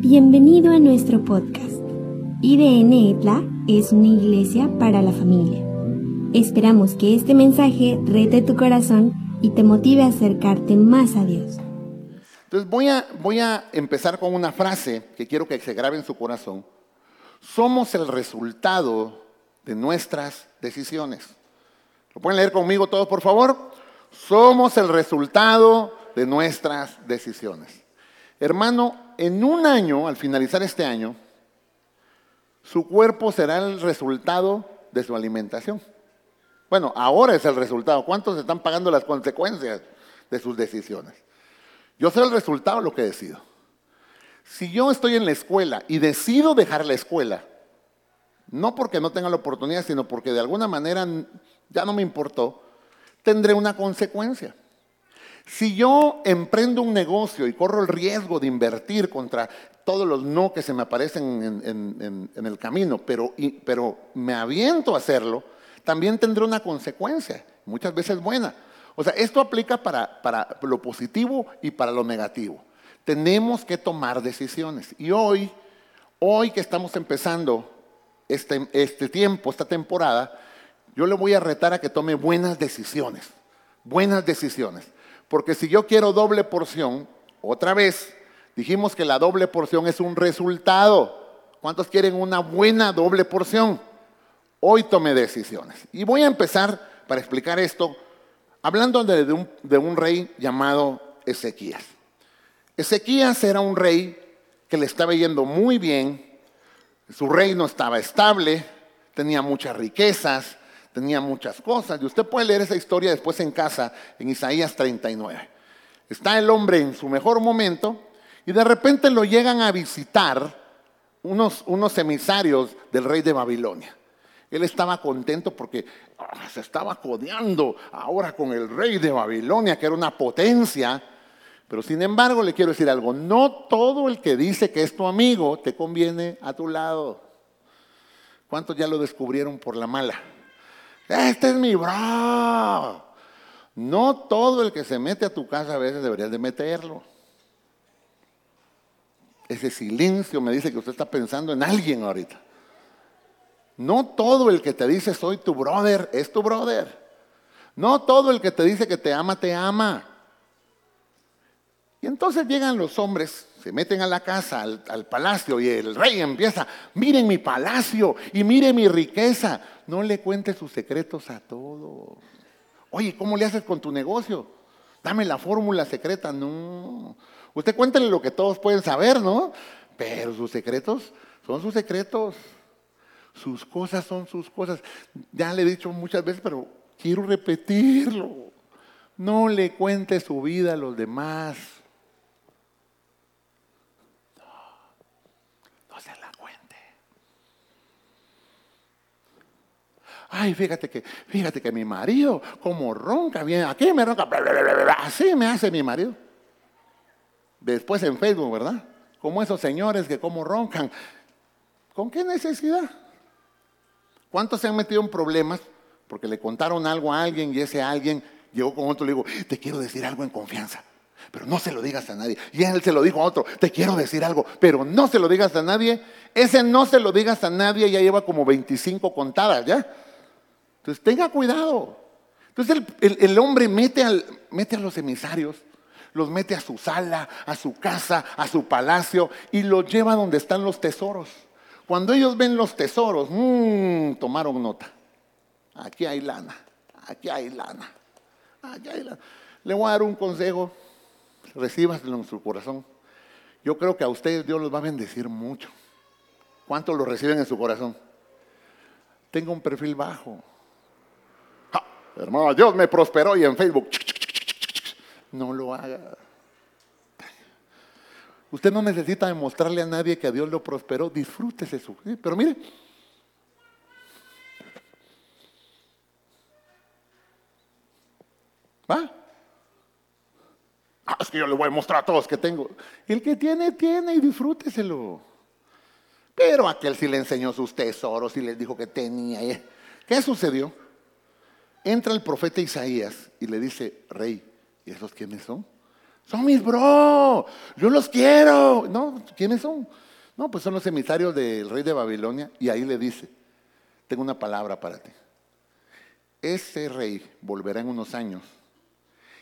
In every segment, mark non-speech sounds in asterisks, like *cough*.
Bienvenido a nuestro podcast. IDN ETLA es una iglesia para la familia. Esperamos que este mensaje rete tu corazón y te motive a acercarte más a Dios. Entonces voy a, voy a empezar con una frase que quiero que se grabe en su corazón. Somos el resultado de nuestras decisiones. ¿Lo pueden leer conmigo todos, por favor? Somos el resultado de nuestras decisiones. Hermano, en un año, al finalizar este año, su cuerpo será el resultado de su alimentación. Bueno, ahora es el resultado. ¿Cuántos están pagando las consecuencias de sus decisiones? Yo soy el resultado de lo que decido. Si yo estoy en la escuela y decido dejar la escuela, no porque no tenga la oportunidad, sino porque de alguna manera ya no me importó, tendré una consecuencia. Si yo emprendo un negocio y corro el riesgo de invertir contra todos los no que se me aparecen en, el camino, pero, me aviento a hacerlo, también tendré una consecuencia, muchas veces buena. O sea, esto aplica para, para lo positivo y para lo negativo. Tenemos que tomar decisiones. Y hoy, hoy que estamos empezando este, este tiempo, esta temporada, yo le voy a retar a que tome buenas decisiones. Buenas decisiones. Porque si yo quiero doble porción, otra vez, dijimos que la doble porción es un resultado. ¿Cuántos quieren una buena doble porción? Hoy tome decisiones. Y voy a empezar para explicar esto hablando de, un, de un rey llamado Ezequías. Ezequías era un rey que le estaba yendo muy bien, su reino estaba estable, tenía muchas riquezas, tenía muchas cosas. Y usted puede leer esa historia después en casa, en Isaías 39. Está el hombre en su mejor momento y de repente lo llegan a visitar unos, unos emisarios del rey de Babilonia. Él estaba contento porque ah, se estaba codeando ahora con el rey de Babilonia, que era una potencia. Pero sin embargo, le quiero decir algo, no todo el que dice que es tu amigo te conviene a tu lado. ¿Cuántos ya lo descubrieron por la mala? Este es mi bro. No todo el que se mete a tu casa a veces deberías de meterlo. Ese silencio me dice que usted está pensando en alguien ahorita. No todo el que te dice soy tu brother es tu brother. No todo el que te dice que te ama, te ama. Y entonces llegan los hombres, se meten a la casa, al, al, palacio, y el rey empieza, miren mi palacio y miren mi riqueza. No le cuentes sus secretos a todos. Oye, ¿cómo le haces con tu negocio? Dame la fórmula secreta. No. Usted cuéntele lo que todos pueden saber, ¿no? Pero sus secretos son sus secretos. Sus cosas son sus cosas. Ya le he dicho muchas veces, pero quiero repetirlo. No le cuente su vida a los demás. No, no se la cuente. Ay, fíjate que, fíjate que mi marido, como ronca, bien, aquí me ronca, así me hace mi marido. Después en Facebook, ¿verdad? Como esos señores que como roncan. ¿Con qué necesidad? ¿Cuántos se han metido en problemas porque le contaron algo a alguien y ese alguien llegó con otro y le dijo, te quiero decir algo en confianza, pero no se lo digas a nadie. Y él se lo dijo a otro, te quiero decir algo, pero no se lo digas a nadie. Ese no se lo digas a nadie ya lleva como 25 contadas, ¿ya? Entonces tenga cuidado. Entonces el, hombre mete, al, mete a los emisarios, los mete a su sala, a su casa, a su palacio y los lleva donde están los tesoros. Cuando ellos ven los tesoros, mmm, tomaron nota. Aquí hay lana, aquí hay lana, aquí hay lana. Le voy a dar un consejo, recíbaselo en su corazón. Yo creo que a ustedes Dios los va a bendecir mucho. ¿Cuántos lo reciben en su corazón? Tenga un perfil bajo. Hermano, Dios me prosperó y en Facebook. No lo haga. Usted no necesita demostrarle a nadie que a Dios lo prosperó. Disfrútese su. Pero mire. ¿Va? Ah, es que yo le voy a mostrar a todos que tengo. El que tiene, tiene y disfrúteselo. Pero aquel sí le enseñó sus tesoros y les dijo que tenía. ¿Qué sucedió? Entra el profeta Isaías y le dice, rey, ¿y esos quiénes son? Son mis bro, yo los quiero. No, ¿quiénes son? No, pues son los emisarios del rey de Babilonia. Y ahí le dice, tengo una palabra para ti. Ese rey volverá en unos años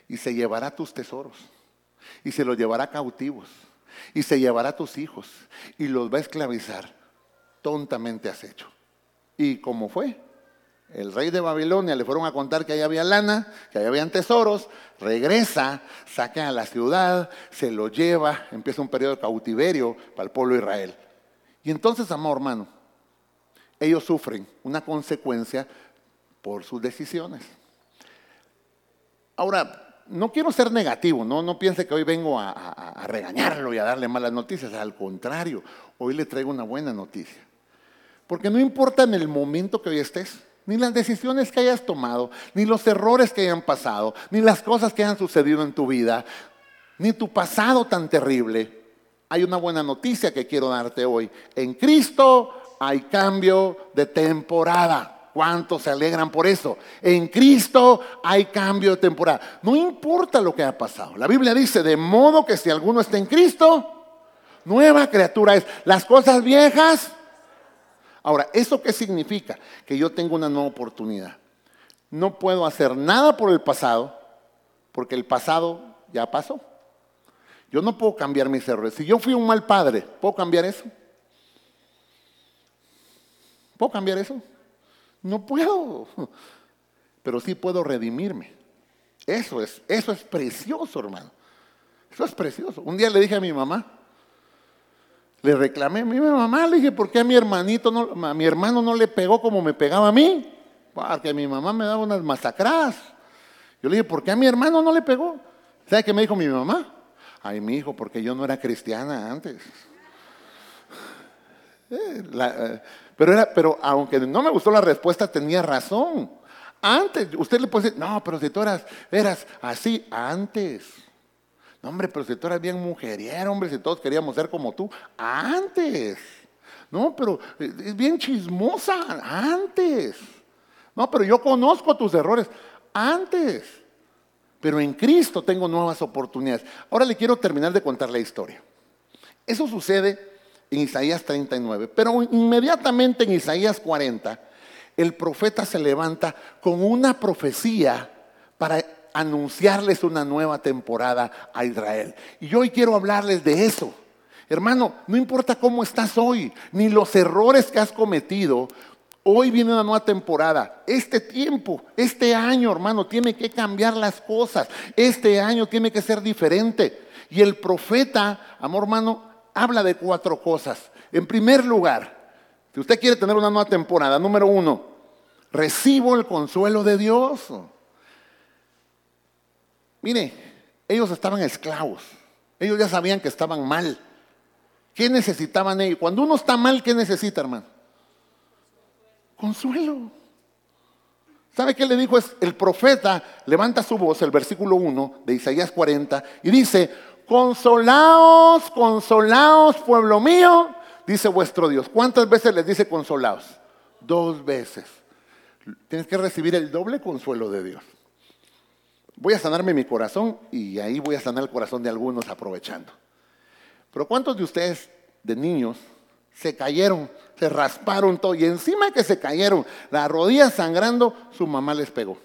y se llevará tus tesoros y se los llevará cautivos y se llevará tus hijos y los va a esclavizar. Tontamente has hecho. ¿Y cómo fue? El rey de Babilonia le fueron a contar que ahí había lana, que ahí habían tesoros, regresa, saca a la ciudad, se lo lleva, empieza un periodo de cautiverio para el pueblo de Israel. Y entonces, amor hermano, ellos sufren una consecuencia por sus decisiones. Ahora, no quiero ser negativo, no, no piense que hoy vengo a, a, regañarlo y a darle malas noticias, al contrario, hoy le traigo una buena noticia. Porque no importa en el momento que hoy estés, ni las decisiones que hayas tomado, ni los errores que hayan pasado, ni las cosas que hayan sucedido en tu vida, ni tu pasado tan terrible. Hay una buena noticia que quiero darte hoy. En Cristo hay cambio de temporada. ¿Cuántos se alegran por eso? En Cristo hay cambio de temporada. No importa lo que haya pasado. La Biblia dice, de modo que si alguno está en Cristo, nueva criatura es. Las cosas viejas. Ahora, ¿eso qué significa? Que yo tengo una nueva oportunidad. No puedo hacer nada por el pasado, porque el pasado ya pasó. Yo no puedo cambiar mis errores. Si yo fui un mal padre, ¿puedo cambiar eso? ¿Puedo cambiar eso? No puedo, *laughs* pero sí puedo redimirme. Eso es, eso es precioso, hermano. Eso es precioso. Un día le dije a mi mamá, le reclamé a mi mamá, le dije, ¿por qué a mi hermanito, no, a mi hermano no le pegó como me pegaba a mí? Porque mi mamá me daba unas masacras. Yo le dije, ¿por qué a mi hermano no le pegó? ¿Sabe qué me dijo mi mamá? Ay, mi hijo, porque yo no era cristiana antes. Eh, eh, pero, era, pero aunque no me gustó la respuesta, tenía razón. Antes, usted le puede decir, no, pero si tú eras, eras así antes. Hombre, pero si tú eras bien mujeriero, hombre, si todos queríamos ser como tú, antes. No, pero eh, es bien chismosa, antes. No, pero yo conozco tus errores, antes. Pero en Cristo tengo nuevas oportunidades. Ahora le quiero terminar de contar la historia. Eso sucede en Isaías 39. Pero inmediatamente en Isaías 40, el profeta se levanta con una profecía para anunciarles una nueva temporada a Israel. Y hoy quiero hablarles de eso. Hermano, no importa cómo estás hoy, ni los errores que has cometido, hoy viene una nueva temporada. Este tiempo, este año, hermano, tiene que cambiar las cosas. Este año tiene que ser diferente. Y el profeta, amor hermano, habla de cuatro cosas. En primer lugar, si usted quiere tener una nueva temporada, número uno, recibo el consuelo de Dios. Mire, ellos estaban esclavos. Ellos ya sabían que estaban mal. ¿Qué necesitaban ellos? Cuando uno está mal, ¿qué necesita, hermano? Consuelo. ¿Sabe qué le dijo? el profeta levanta su voz, el versículo 1 de Isaías 40, y dice, consolaos, consolaos, pueblo mío, dice vuestro Dios. ¿Cuántas veces les dice consolaos? Dos veces. Tienes que recibir el doble consuelo de Dios. Voy a sanarme mi corazón y ahí voy a sanar el corazón de algunos aprovechando. Pero ¿cuántos de ustedes, de niños, se cayeron, se rasparon todo y encima que se cayeron, la rodilla sangrando, su mamá les pegó?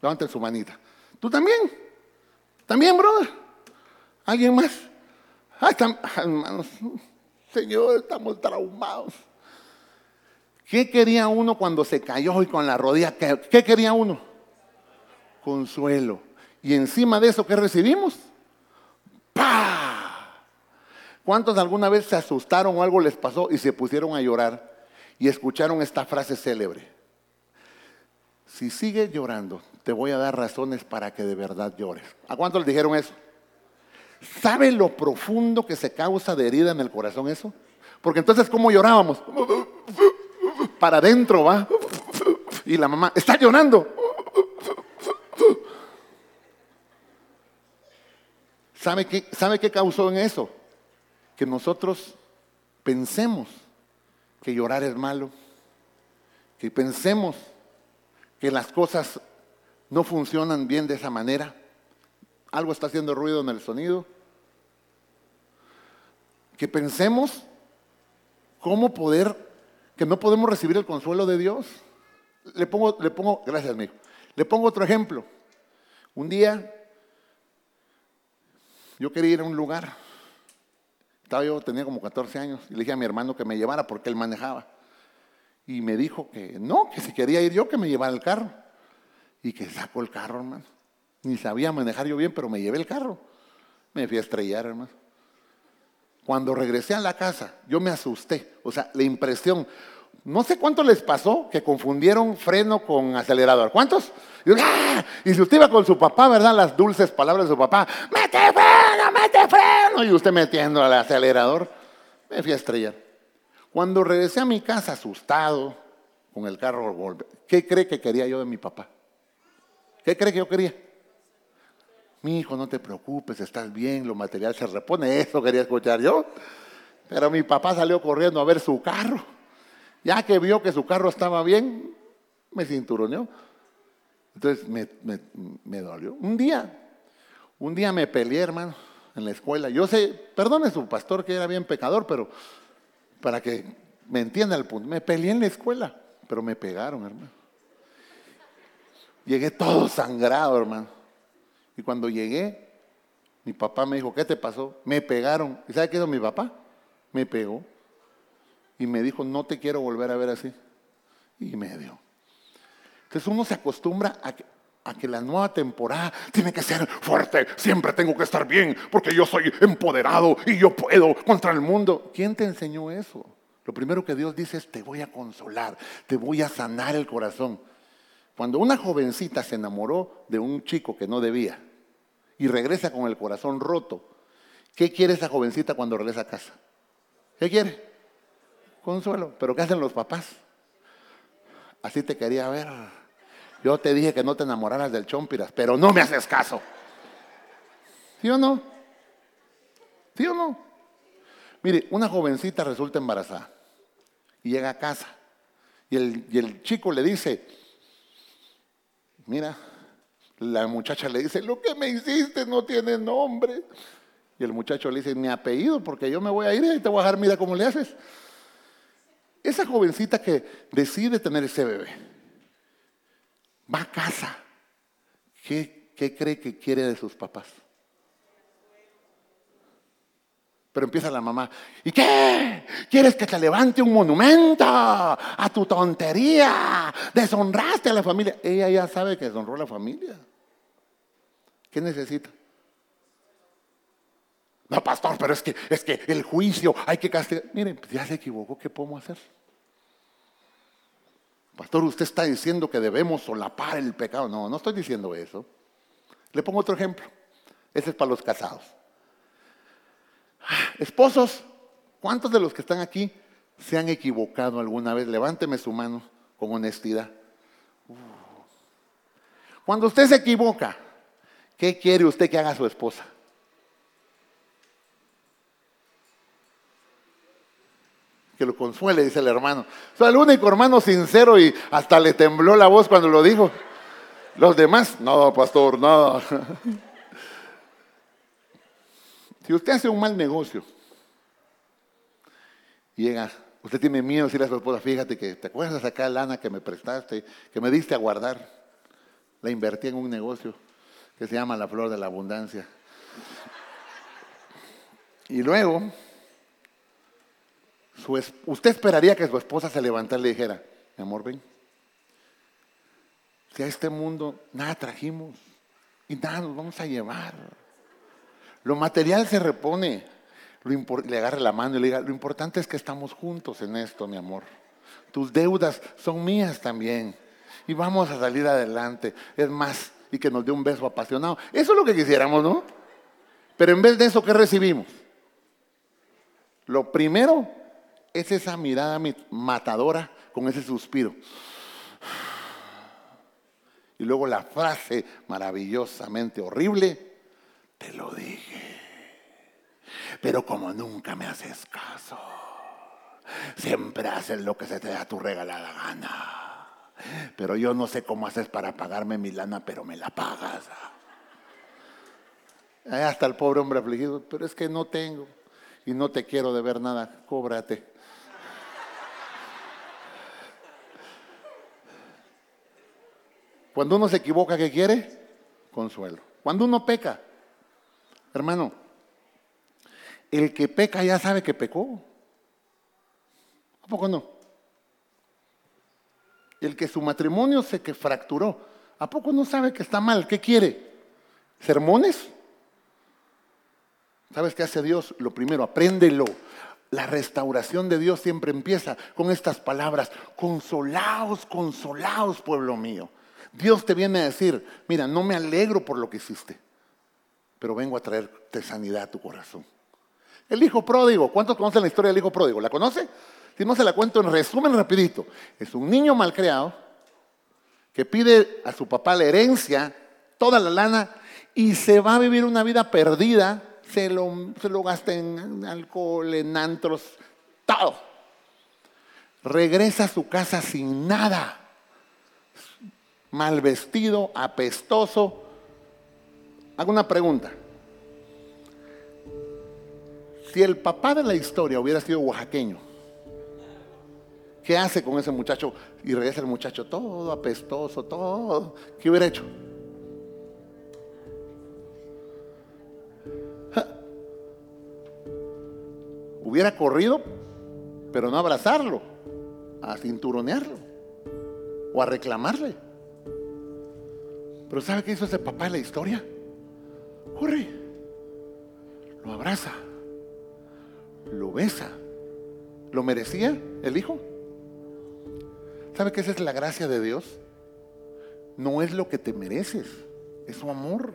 Levanten su manita. ¿Tú también? ¿También, brother? ¿Alguien más? Ay, hermanos, Señor, estamos traumados. ¿Qué quería uno cuando se cayó y con la rodilla? ¿Qué, quería uno? Consuelo. Y encima de eso, ¿qué recibimos? ¡Pah! ¿Cuántos alguna vez se asustaron o algo les pasó y se pusieron a llorar y escucharon esta frase célebre? Si sigues llorando, te voy a dar razones para que de verdad llores. ¿A cuántos les dijeron eso? ¿Sabe lo profundo que se causa de herida en el corazón eso? Porque entonces, ¿cómo llorábamos? Para adentro, va. Y la mamá, está llorando. ¿Sabe qué, ¿Sabe qué causó en eso? Que nosotros pensemos que llorar es malo, que pensemos que las cosas no funcionan bien de esa manera. algo está haciendo ruido en el sonido. Que pensemos cómo poder, que no podemos recibir el consuelo de Dios. Le pongo, le pongo, gracias amigo, le pongo otro ejemplo. Un día yo quería ir a un lugar. Estaba yo, tenía como 14 años, y le dije a mi hermano que me llevara porque él manejaba. Y me dijo que no, que si quería ir yo, que me llevara el carro. Y que sacó el carro, hermano. Ni sabía manejar yo bien, pero me llevé el carro. Me fui a estrellar, hermano. Cuando regresé a la casa, yo me asusté. O sea, la impresión. No sé cuánto les pasó que confundieron freno con acelerador. ¿Cuántos? Y, ¡ah! si usted iba con su papá, ¿verdad? Las dulces palabras de su papá. ¡Mete freno, mete freno! Y usted metiendo al acelerador. Me fui a estrellar. Cuando regresé a mi casa asustado, con el carro, ¿qué cree que quería yo de mi papá? ¿Qué cree que yo quería? Mi hijo, no te preocupes, estás bien, lo material se repone. Eso quería escuchar yo. Pero mi papá salió corriendo a ver su carro. Ya que vio que su carro estaba bien, me cinturoneó. Entonces me, dolió. Un día, un día me peleé, hermano, en la escuela. Yo sé, perdone su pastor que era bien pecador, pero para que me entienda el punto. Me peleé en la escuela, pero me pegaron, hermano. Llegué todo sangrado, hermano. Y cuando llegué, mi papá me dijo, ¿qué te pasó? Me pegaron. ¿Y sabe qué hizo mi papá? Me pegó. Y me dijo, no te quiero volver a ver así. Y me dio. Entonces uno se acostumbra a que, a que la nueva temporada tiene que ser fuerte, siempre tengo que estar bien, porque yo soy empoderado y yo puedo contra el mundo. ¿Quién te enseñó eso? Lo primero que Dios dice es, te voy a consolar, te voy a sanar el corazón. Cuando una jovencita se enamoró de un chico que no debía y regresa con el corazón roto, ¿qué quiere esa jovencita cuando regresa a casa? ¿Qué quiere? Consuelo. ¿Pero qué hacen los papás? Así te quería ver. Yo te dije que no te enamoraras del chompiras, pero no me haces caso. ¿Sí o no? ¿Sí o no? Mire, una jovencita resulta embarazada y llega a casa y el, y el chico le dice, mira, la muchacha le dice, lo que me hiciste no tiene nombre. Y el muchacho le dice, mi apellido, porque yo me voy a ir y te voy a dejar, mira cómo le haces. Esa jovencita que decide tener ese bebé, va a casa. ¿Qué, cree que quiere de sus papás? Pero empieza la mamá, ¿y qué? ¿Quieres que te levante un monumento a tu tontería? Deshonraste a la familia. Ella ya sabe que deshonró la familia. ¿Qué necesita? No, pastor, pero es que, es que el juicio hay que castigar. Miren, ya se equivocó, ¿qué podemos hacer? Pastor, usted está diciendo que debemos solapar el pecado. No, no estoy diciendo eso. Le pongo otro ejemplo. Ese es para los casados. Esposos, ¿cuántos de los que están aquí se han equivocado alguna vez? Levánteme su mano con honestidad. Cuando usted se equivoca, ¿qué quiere usted que haga su esposa? Que lo consuele, dice el hermano. Soy el único hermano sincero y hasta le tembló la voz cuando lo dijo. Los demás, no, pastor, nada. *laughs* Si usted hace un mal negocio, llega, usted tiene miedo de decirle a su esposa, fíjate que te acuerdas de sacar lana que me prestaste, que me diste a guardar. La invertí en un negocio que se llama La Flor de la Abundancia. Y luego, usted esperaría que su esposa se levantara y le dijera, mi amor, ven. Si a este mundo nada trajimos y nada nos vamos a llevar. Lo material se repone. le agarre la mano y le diga, lo importante es que estamos juntos en esto, mi amor. Tus deudas son mías también. Y vamos a salir adelante. Es más, y que nos dé un beso apasionado. Eso es lo que quisiéramos, ¿no? Pero en vez de eso, ¿qué recibimos? Lo primero es esa mirada matadora con ese suspiro. Y luego la frase maravillosamente horrible, te lo dije. Pero como nunca me haces caso, siempre haces lo que se te da tu regalada gana. Pero yo no sé cómo haces para pagarme mi lana, pero me la pagas. Hasta el pobre hombre afligido, pero es que no tengo y no te quiero de ver nada, cóbrate. Cuando uno se equivoca, ¿qué quiere? Consuelo. Cuando uno peca, hermano, el que peca ya sabe que pecó. ¿A poco no? El que su matrimonio se que fracturó, ¿a poco no sabe que está mal? ¿Qué quiere? ¿Sermones? ¿Sabes qué hace Dios? Lo primero, apréndelo. La restauración de Dios siempre empieza con estas palabras, consolaos, consolaos, pueblo mío. Dios te viene a decir, mira, no me alegro por lo que hiciste, pero vengo a traerte sanidad a tu corazón. El hijo pródigo, ¿cuántos conocen la historia del hijo pródigo? ¿La conoce? Si no se la cuento en resumen rapidito. Es un niño malcriado que pide a su papá la herencia, toda la lana, y se va a vivir una vida perdida, se lo, se lo gasta en alcohol, en antros, todo. Regresa a su casa sin nada mal vestido, apestoso. Hago una pregunta. Si el papá de la historia hubiera sido oaxaqueño, ¿qué hace con ese muchacho? Y regresa el muchacho todo apestoso, todo. ¿Qué hubiera hecho? Hubiera corrido, pero no abrazarlo, a cinturonearlo o a reclamarle. Pero ¿sabe qué hizo ese papá en la historia? Corre, lo abraza, lo besa. ¿Lo merecía el hijo? ¿Sabe qué esa es la gracia de Dios? No es lo que te mereces, es su amor.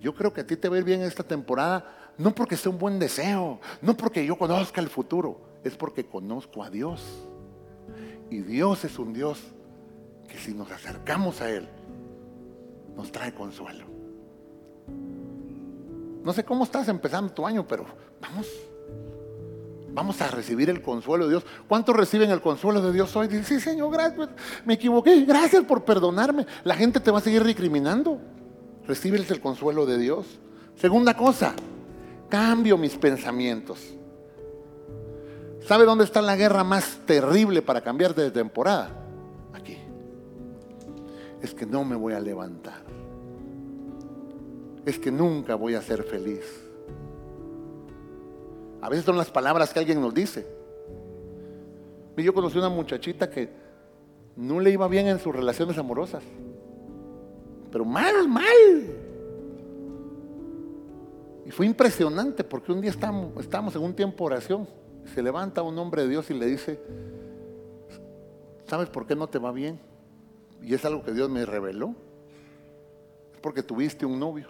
Yo creo que a ti te va a ir bien esta temporada, no porque sea un buen deseo, no porque yo conozca el futuro, es porque conozco a Dios. Y Dios es un Dios que si nos acercamos a Él, nos trae consuelo. No sé cómo estás empezando tu año, pero vamos. Vamos a recibir el consuelo de Dios. ¿Cuántos reciben el consuelo de Dios hoy? Dicen, sí, Señor, gracias, me equivoqué, gracias por perdonarme. La gente te va a seguir recriminando. Recibes el consuelo de Dios. Segunda cosa, cambio mis pensamientos. ¿Sabe dónde está la guerra más terrible para cambiar de temporada? Es que no me voy a levantar es que nunca voy a ser feliz. A veces son las palabras que alguien nos dice. Yo conocí una muchachita que no le iba bien en sus relaciones amorosas. Pero mal, mal. Y fue impresionante porque un día estamos, estamos en un tiempo de oración. Se levanta un hombre de Dios y le dice, ¿sabes por qué no te va bien? Y es algo que Dios me reveló. Es porque tuviste un novio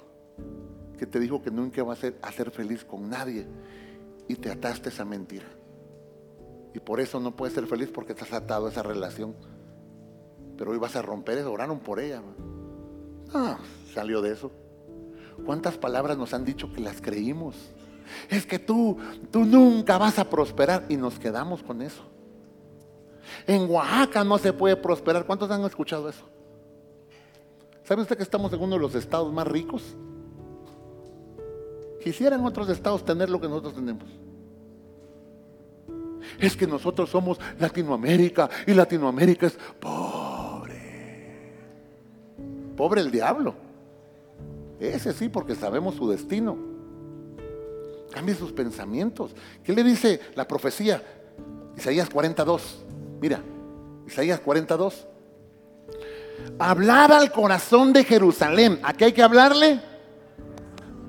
que te dijo que nunca vas a ser, a ser feliz con nadie y te ataste esa mentira. Y por eso no puedes ser feliz porque has atado a esa relación. Pero hoy vas a romper eso, oraron por ella. Ah, salió de eso. ¿Cuántas palabras nos han dicho que las creímos? Es que tú, tú nunca vas a prosperar y nos quedamos con eso. En Oaxaca no se puede prosperar. ¿Cuántos han escuchado eso? ¿Sabe usted que estamos en uno de los estados más ricos? Quisieran otros estados tener lo que nosotros tenemos. Es que nosotros somos Latinoamérica y Latinoamérica es pobre. Pobre el diablo. Ese sí, porque sabemos su destino. Cambie sus pensamientos. ¿Qué le dice la profecía? Isaías 42. Mira, Isaías 42. Hablaba al corazón de Jerusalén. ¿A qué hay que hablarle?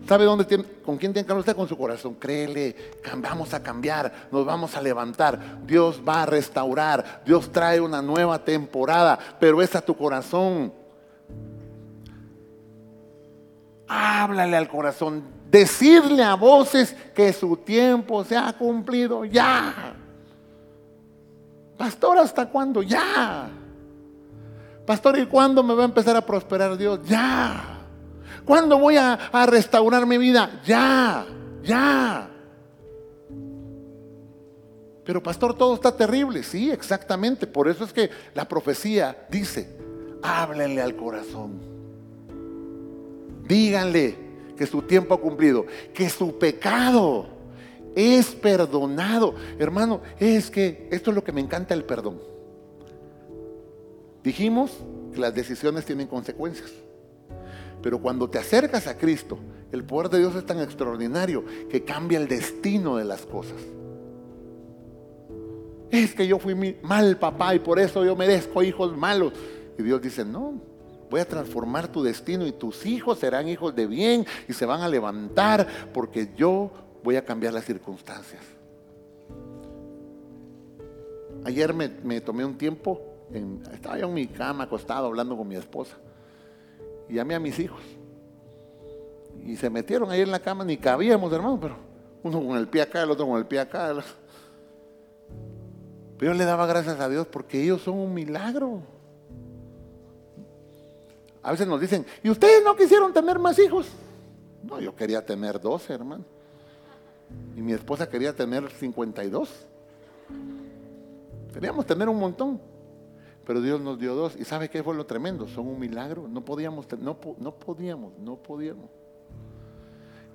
¿Sabe dónde tiene, con quién tiene que hablar usted? Con su corazón. Créele, vamos a cambiar, nos vamos a levantar. Dios va a restaurar. Dios trae una nueva temporada, pero es a tu corazón. Háblale al corazón. Decirle a voces que su tiempo se ha cumplido ya. Pastor, ¿hasta cuándo? Ya. Pastor, ¿y cuándo me va a empezar a prosperar Dios? Ya. ¿Cuándo voy a, restaurar mi vida? Ya, ya. Pero pastor, todo está terrible. Sí, exactamente. Por eso es que la profecía dice, háblenle al corazón. Díganle que su tiempo ha cumplido, que su pecado es perdonado. Hermano, es que esto es lo que me encanta el perdón. Dijimos que las decisiones tienen consecuencias. Pero cuando te acercas a Cristo, el poder de Dios es tan extraordinario que cambia el destino de las cosas. Es que yo fui mal papá y por eso yo merezco hijos malos. Y Dios dice, no, voy a transformar tu destino y tus hijos serán hijos de bien y se van a levantar porque yo voy a cambiar las circunstancias. Ayer me, tomé un tiempo, estaba yo en mi cama acostado hablando con mi esposa y llamé a mis hijos. Y se metieron ahí en la cama, ni cabíamos, hermano, pero uno con el pie acá, el otro con el pie acá. Pero yo le daba gracias a Dios porque ellos son un milagro. A veces nos dicen, ¿y ustedes no quisieron tener más hijos? No, yo quería tener 12, hermano. Y mi esposa quería tener 52. Queríamos tener un montón. Pero Dios nos dio dos. ¿Y sabe qué fue lo tremendo? Son un milagro. No podíamos, no, no podíamos, no podíamos.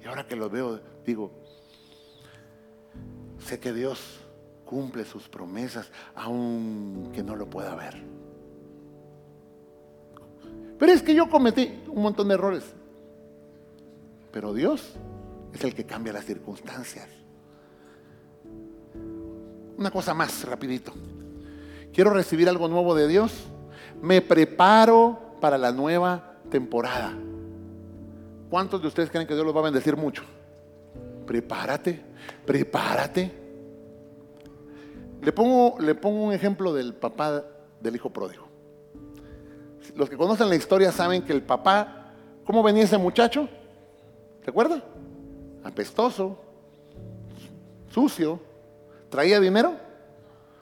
Y ahora que los veo, digo, sé que Dios cumple sus promesas aunque no lo pueda ver. Pero es que yo cometí un montón de errores. Pero Dios es el que cambia las circunstancias. Una cosa más, rapidito. Quiero recibir algo nuevo de Dios. Me preparo para la nueva temporada. ¿Cuántos de ustedes creen que Dios los va a bendecir mucho? Prepárate, prepárate. Le pongo, le pongo un ejemplo del papá del hijo pródigo. Los que conocen la historia saben que el papá, ¿cómo venía ese muchacho? ¿Se acuerda? Apestoso, sucio, traía dinero,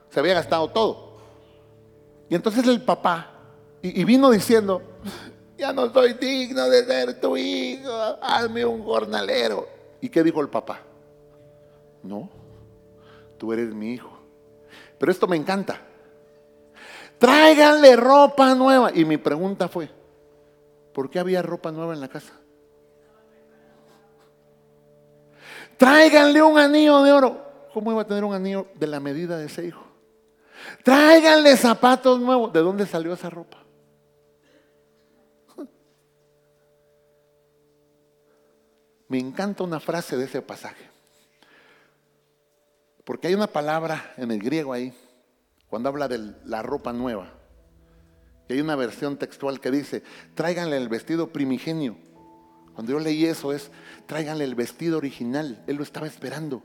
se había gastado todo. Y entonces el papá, y, vino diciendo, ya no soy digno de ser tu hijo, hazme un jornalero. ¿Y qué dijo el papá? No, tú eres mi hijo. Pero esto me encanta. Tráiganle ropa nueva. Y mi pregunta fue, ¿por qué había ropa nueva en la casa? Tráiganle un anillo de oro. ¿Cómo iba a tener un anillo de la medida de ese hijo? Tráiganle zapatos nuevos. ¿De dónde salió esa ropa? *laughs* Me encanta una frase de ese pasaje. Porque hay una palabra en el griego ahí, cuando habla de la ropa nueva. Y hay una versión textual que dice, tráiganle el vestido primigenio. Cuando yo leí eso es, tráiganle el vestido original. Él lo estaba esperando.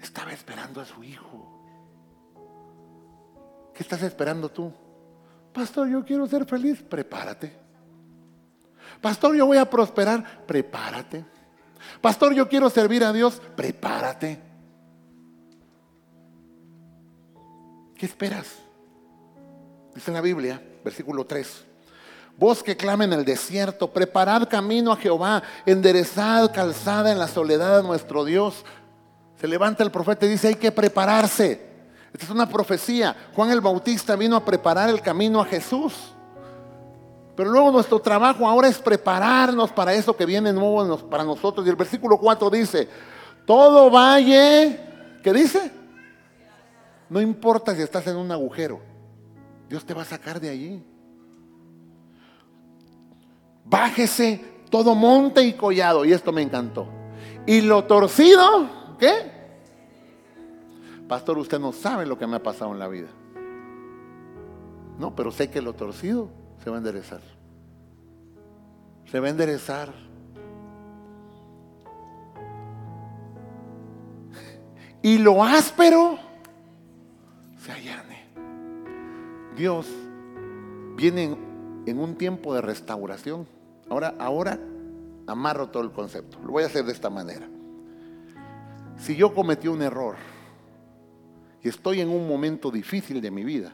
Estaba esperando a su hijo. ¿Qué estás esperando tú? Pastor, yo quiero ser feliz, prepárate. Pastor, yo voy a prosperar, prepárate. Pastor, yo quiero servir a Dios, prepárate. ¿Qué esperas? Dice en la Biblia, versículo 3. Vos que clamen en el desierto, preparad camino a Jehová, enderezad calzada en la soledad de nuestro Dios. Se levanta el profeta y dice, hay que prepararse. Esta es una profecía. Juan el Bautista vino a preparar el camino a Jesús. Pero luego nuestro trabajo ahora es prepararnos para eso que viene nuevo para nosotros. Y el versículo 4 dice, todo valle, ¿qué dice? No importa si estás en un agujero, Dios te va a sacar de allí. Bájese todo monte y collado, y esto me encantó. Y lo torcido, ¿qué? Pastor, usted no sabe lo que me ha pasado en la vida. No, pero sé que lo torcido se va a enderezar. Se va a enderezar. Y lo áspero se allane. Dios viene en, un tiempo de restauración. Ahora, ahora amarro todo el concepto. Lo voy a hacer de esta manera. Si yo cometí un error, y estoy en un momento difícil de mi vida,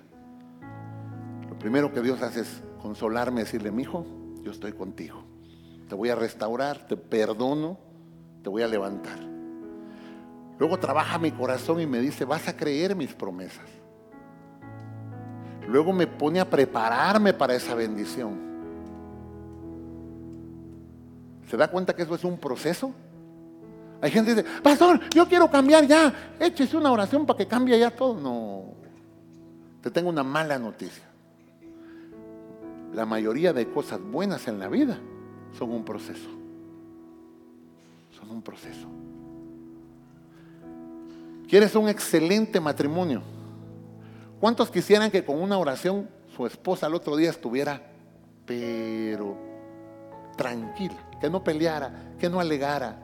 lo primero que Dios hace es consolarme, decirle, mi hijo, yo estoy contigo. Te voy a restaurar, te perdono, te voy a levantar. Luego trabaja mi corazón y me dice, vas a creer mis promesas. Luego me pone a prepararme para esa bendición. ¿Se da cuenta que eso es un proceso? Hay gente que dice, pastor, yo quiero cambiar ya. Échese una oración para que cambie ya todo. No. Te tengo una mala noticia. La mayoría de cosas buenas en la vida son un proceso. Son un proceso. ¿Quieres un excelente matrimonio? ¿Cuántos quisieran que con una oración su esposa al otro día estuviera, pero tranquila, que no peleara, que no alegara?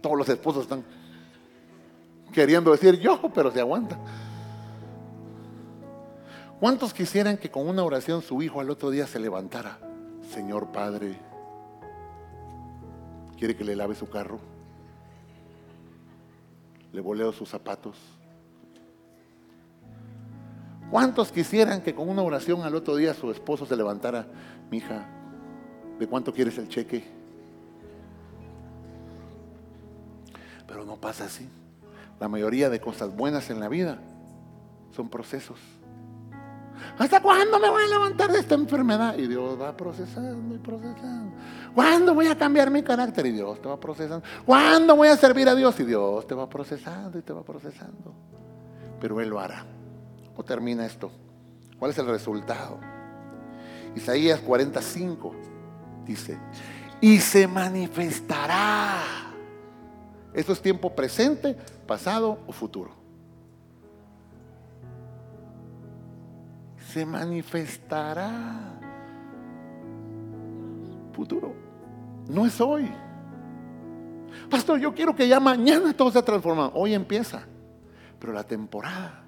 Todos los esposos están queriendo decir yo, pero se aguanta. ¿Cuántos quisieran que con una oración su hijo al otro día se levantara? Señor Padre, ¿quiere que le lave su carro? ¿Le voleo sus zapatos? ¿Cuántos quisieran que con una oración al otro día su esposo se levantara? Mi hija, ¿de cuánto quieres el cheque? Pero no pasa así. La mayoría de cosas buenas en la vida son procesos. ¿Hasta cuándo me voy a levantar de esta enfermedad? Y Dios va procesando y procesando. ¿Cuándo voy a cambiar mi carácter? Y Dios te va procesando. ¿Cuándo voy a servir a Dios? Y Dios te va procesando y te va procesando. Pero Él lo hará. ¿Cómo termina esto? ¿Cuál es el resultado? Isaías 45 dice, y se manifestará. Esto es tiempo presente, pasado o futuro. Se manifestará. Futuro. No es hoy. Pastor, yo quiero que ya mañana todo se transformado. Hoy empieza. Pero la temporada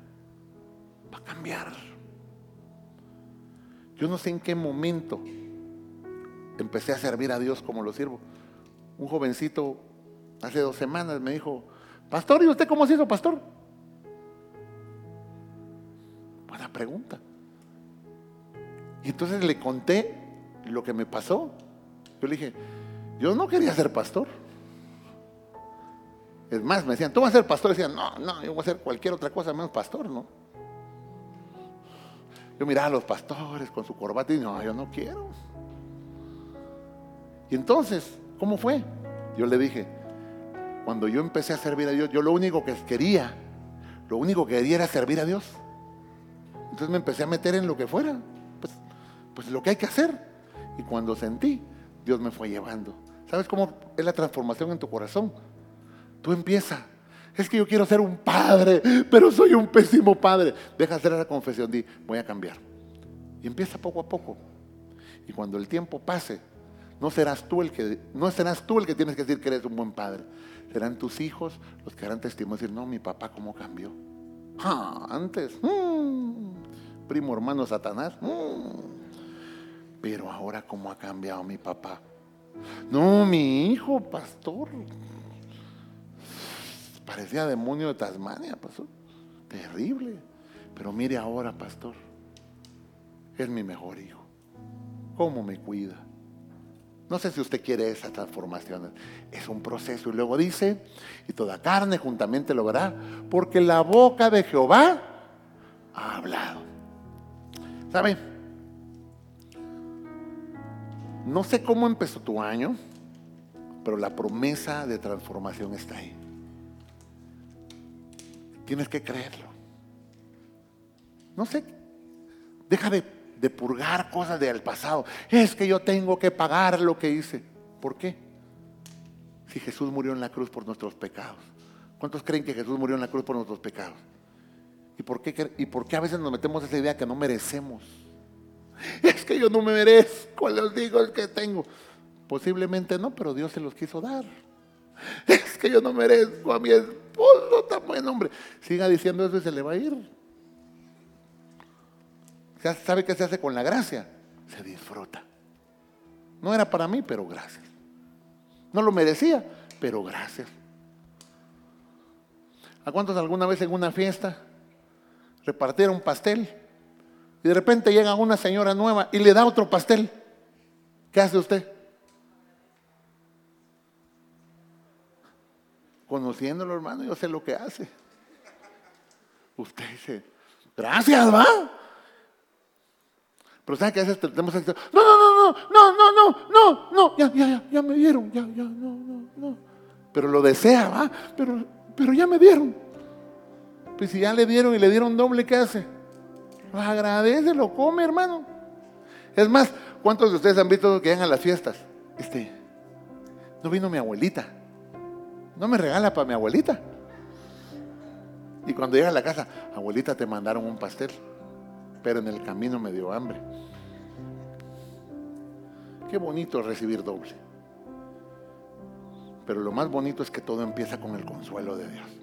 va a cambiar. Yo no sé en qué momento empecé a servir a Dios como lo sirvo. Un jovencito hace dos semanas me dijo, pastor, ¿y usted cómo se hizo pastor? Buena pregunta. Y entonces le conté lo que me pasó. Yo le dije, yo no quería ser pastor. Es más, me decían, tú vas a ser pastor. Decían, no, no, yo voy a ser cualquier otra cosa menos pastor, ¿no? Yo miraba a los pastores con su corbata y no, yo no quiero. Y entonces, ¿cómo fue? Yo le dije, cuando yo empecé a servir a Dios, yo lo único que quería, lo único que quería era servir a Dios. Entonces me empecé a meter en lo que fuera, pues, pues lo que hay que hacer. Y cuando sentí, Dios me fue llevando. ¿Sabes cómo es la transformación en tu corazón? Tú empiezas. Es que yo quiero ser un padre, pero soy un pésimo padre. Deja hacer la confesión, di, voy a cambiar. Y empieza poco a poco. Y cuando el tiempo pase, no serás tú el que, no serás tú el que tienes que decir que eres un buen padre. Serán tus hijos los que harán testimonio decir, no, mi papá cómo cambió. Ah, antes, mm, primo hermano Satanás. Mm, pero ahora cómo ha cambiado mi papá. No, mi hijo, pastor. Parecía demonio de Tasmania, pastor. Terrible. Pero mire ahora, pastor. Es mi mejor hijo. ¿Cómo me cuida? No sé si usted quiere esa transformación. Es un proceso. Y luego dice, y toda carne juntamente lo verá, porque la boca de Jehová ha hablado. ¿Sabe? No sé cómo empezó tu año, pero la promesa de transformación está ahí. Tienes que creerlo. No sé, deja de, de purgar cosas del pasado. Es que yo tengo que pagar lo que hice. ¿Por qué? Si Jesús murió en la cruz por nuestros pecados. ¿Cuántos creen que Jesús murió en la cruz por nuestros pecados? ¿Y por qué, y por qué a veces nos metemos esa idea que no merecemos? Es que yo no me merezco los hijos que tengo. Posiblemente no, pero Dios se los quiso dar. Es que yo no merezco a mi esposo tan buen hombre. Siga diciendo eso y se le va a ir. ¿Sabe qué se hace con la gracia? Se disfruta. No era para mí, pero gracias. No lo merecía, pero gracias. ¿A cuántos alguna vez en una fiesta repartieron pastel? Y de repente llega una señora nueva y le da otro pastel. ¿Qué hace usted? Conociéndolo, hermano, yo sé lo que hace. Usted dice, gracias, va. Pero ¿sabe qué hace? Tenemos no, no, no, no, no, no, no, no, no, ya, ya, ya, ya me dieron, ya, ya, no, no, no. Pero lo desea, ¿va? Pero, pero ya me dieron. Pues si ya le dieron y le dieron doble, ¿qué hace? Lo agradece, lo come, hermano. Es más, ¿cuántos de ustedes han visto que llegan a las fiestas? Este, no vino mi abuelita. No me regala para mi abuelita. Y cuando llega a la casa, abuelita, te mandaron un pastel, pero en el camino me dio hambre. Qué bonito es recibir doble. Pero lo más bonito es que todo empieza con el consuelo de Dios.